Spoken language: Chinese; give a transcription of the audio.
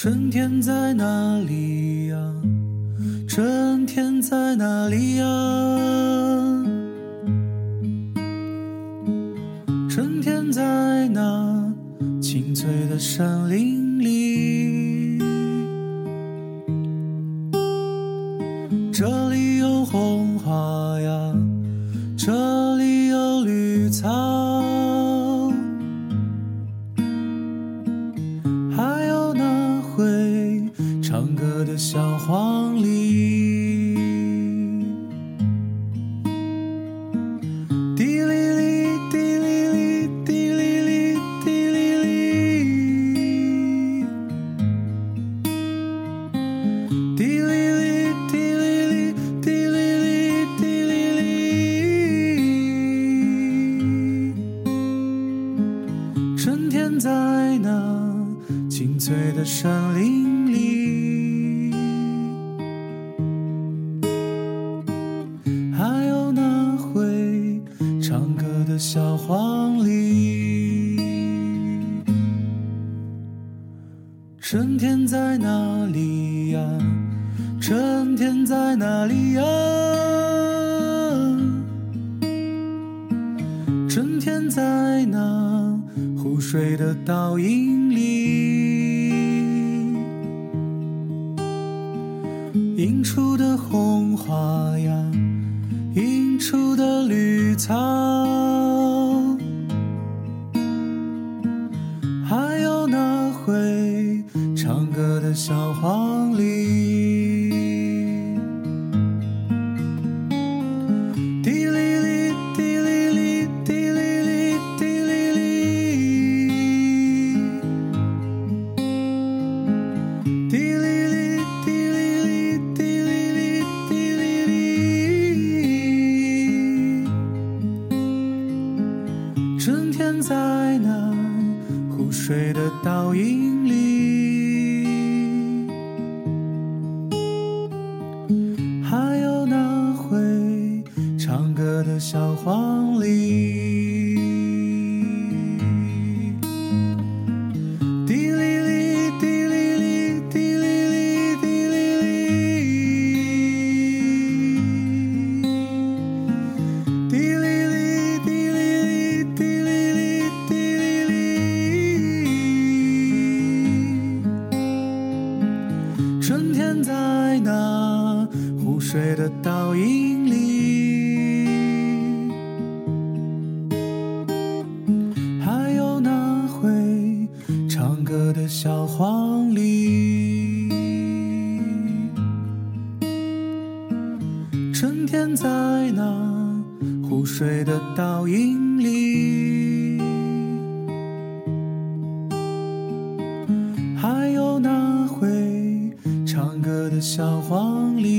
春天在哪里呀？春天在哪里呀？春天在那青翠的山林里，这里有红花呀，小黄鹂。滴哩哩，滴哩哩，滴哩哩，滴哩哩。滴哩哩，滴哩哩，滴哩哩，滴哩哩。春天在那青翠的山林春天在哪里呀？春天在哪里呀？春天在那湖水的倒影里，映出的红花呀，映出的绿草，唱歌的小黄鹂。滴哩哩，滴哩哩，滴哩哩，滴哩哩。滴哩哩，滴哩哩，滴哩哩，滴哩哩。春天在那湖水的倒影里，黄鹂。滴哩哩，滴哩哩，滴哩哩，滴哩哩。滴哩哩，滴哩哩，滴哩哩，滴哩哩。春天在那湖水的倒影春天在那湖水的倒影里，还有那会唱歌的小黄鹂。